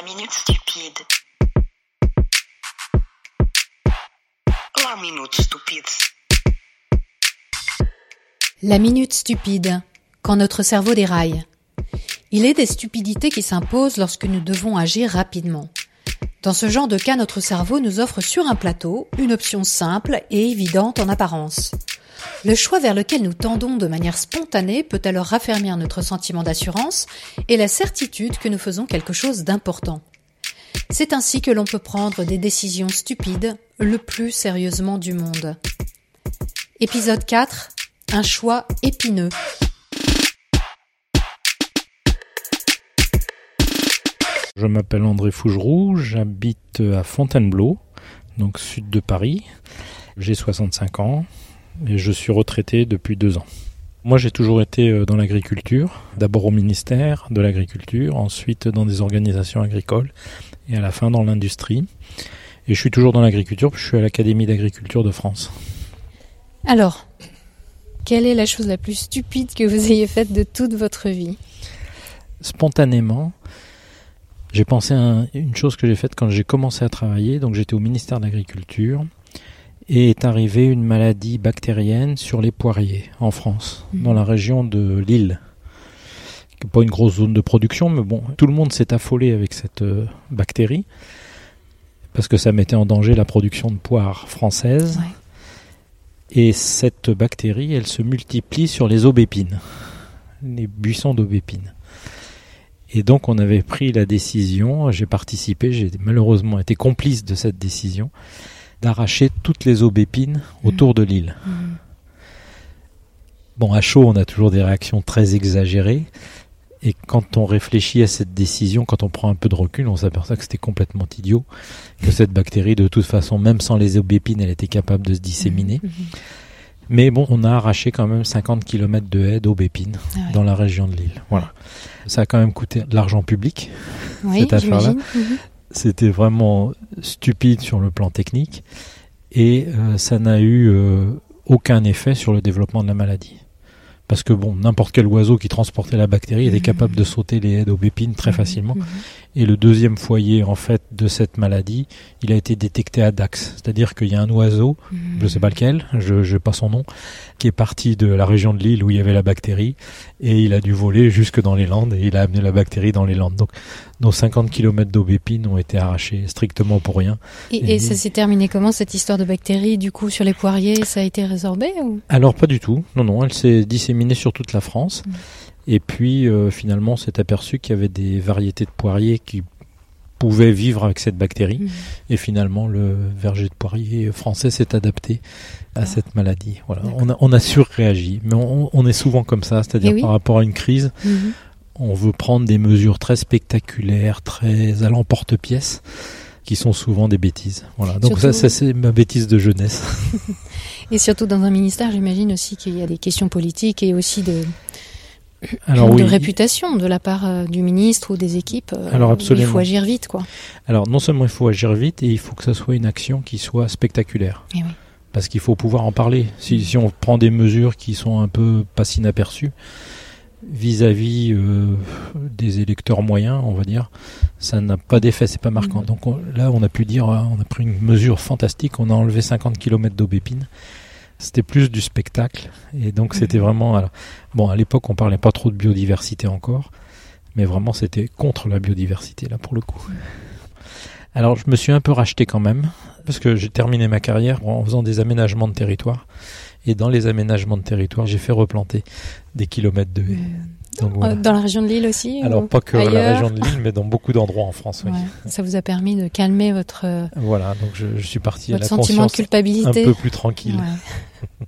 La minute stupide. La minute stupide. Quand notre cerveau déraille. Il est des stupidités qui s'imposent lorsque nous devons agir rapidement. Dans ce genre de cas, notre cerveau nous offre sur un plateau une option simple et évidente en apparence. Le choix vers lequel nous tendons de manière spontanée peut alors raffermir notre sentiment d'assurance et la certitude que nous faisons quelque chose d'important. C'est ainsi que l'on peut prendre des décisions stupides le plus sérieusement du monde. Épisode 4. Un choix épineux. Je m'appelle André Fougeroux, j'habite à Fontainebleau, donc sud de Paris. J'ai 65 ans et je suis retraité depuis deux ans. Moi, j'ai toujours été euh, dans l'agriculture, d'abord au ministère de l'Agriculture, ensuite dans des organisations agricoles et à la fin dans l'industrie. Et je suis toujours dans l'agriculture, je suis à l'Académie d'agriculture de France. Alors, quelle est la chose la plus stupide que vous ayez faite de toute votre vie? Spontanément, j'ai pensé à une chose que j'ai faite quand j'ai commencé à travailler. Donc j'étais au ministère de l'Agriculture et est arrivée une maladie bactérienne sur les poiriers en France, Mhm. dans la région de Lille. Pas une grosse zone de production, mais bon, tout le monde s'est affolé avec cette euh, bactérie parce que ça mettait en danger la production de poires françaises. Ouais. Et cette bactérie, elle se multiplie sur les aubépines, les buissons d'aubépines. Et donc on avait pris la décision, j'ai participé, j'ai malheureusement été complice de cette décision, d'arracher toutes les aubépines autour de l'île. Mhm. Bon, à chaud, on a toujours des réactions très exagérées. Et quand on réfléchit à cette décision, quand on prend un peu de recul, on s'aperçoit que c'était complètement idiot, que cette bactérie, de toute façon, même sans les aubépines, elle était capable de se disséminer. Mhm. Mais bon, on a arraché quand même 50 km de haies d'aubépines Ah ouais. dans la région de l'île. Voilà. Ça a quand même coûté de l'argent public. Oui, cette affaire-là. C'était vraiment stupide sur le plan technique et euh, ça n'a eu euh, aucun effet sur le développement de la maladie. Parce que bon, n'importe quel oiseau qui transportait la bactérie était capable de sauter les haies d'aubépines très facilement. Mhm. Et le deuxième foyer en fait de cette maladie, il a été détecté à Dax, c'est-à-dire qu'il y a un oiseau je sais pas lequel, je n'ai pas son nom, qui est parti de la région de l'île où il y avait la bactérie et il a dû voler jusque dans les Landes et il a amené la bactérie dans les Landes. Donc nos 50 km d'aubépines ont été arrachés strictement pour rien. Et, et Et- ça s'est terminé comment cette histoire de bactéries du coup sur les poiriers Ça a été résorbé ou? Alors pas du tout, non non, elle s'est disséminée sur toute la France Mm. et puis euh, finalement on s'est aperçu qu'il y avait des variétés de poiriers qui pouvaient vivre avec cette bactérie Mhm. et finalement le verger de poirier français s'est adapté à Ah. cette maladie. Voilà, on a, on a surréagi, mais on, on est souvent comme ça, c'est-à-dire Eh oui. par rapport à une crise, Mhm. on veut prendre des mesures très spectaculaires, très à l'emporte-pièce, qui sont souvent des bêtises. Voilà. Donc ça, Surtout- ça c'est ma bêtise de jeunesse. Et surtout dans un ministère, j'imagine aussi qu'il y a des questions politiques et aussi de, Alors de oui. réputation de la part euh, du ministre ou des équipes. euh, Alors, absolument. Il faut agir vite, quoi. Alors non seulement il faut agir vite, et il faut que ça soit une action qui soit spectaculaire. Eh oui. Parce qu'il faut pouvoir en parler. Si, si on prend des mesures qui sont un peu pas inaperçues vis-à-vis euh, des électeurs moyens, on va dire, ça n'a pas d'effet, c'est pas marquant. Mhm. Donc on- là, on a pu dire, ah, on a pris une mesure fantastique, on a enlevé 50 km d'aubépines. C'était plus du spectacle, et donc c'était Mhm. vraiment. alors, bon, à l'époque, on parlait pas trop de biodiversité encore, mais vraiment, c'était contre la biodiversité là pour le coup. Alors, je me suis un peu racheté quand même, parce que j'ai terminé ma carrière en faisant des aménagements de territoire. Et dans les aménagements de territoire, j'ai fait replanter des kilomètres de haies. Donc, voilà. Euh, Dans la région de Lille aussi Alors ou pas que la région de Lille, mais dans beaucoup d'endroits en France. Oui. Ouais. Ça vous a permis de calmer votre, euh, Voilà, donc je, je suis parti à la sentiment de conscience un culpabilité. peu plus tranquille. Ouais.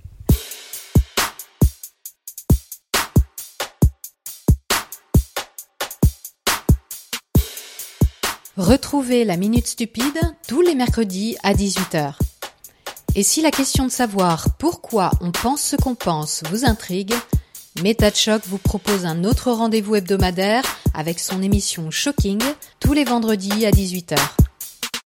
Retrouvez la Minute Stupide tous les mercredis à 18h. Et si la question de savoir pourquoi on pense ce qu'on pense vous intrigue, Méta de Choc vous propose un autre rendez-vous hebdomadaire avec son émission Shocking tous les vendredis à 18h.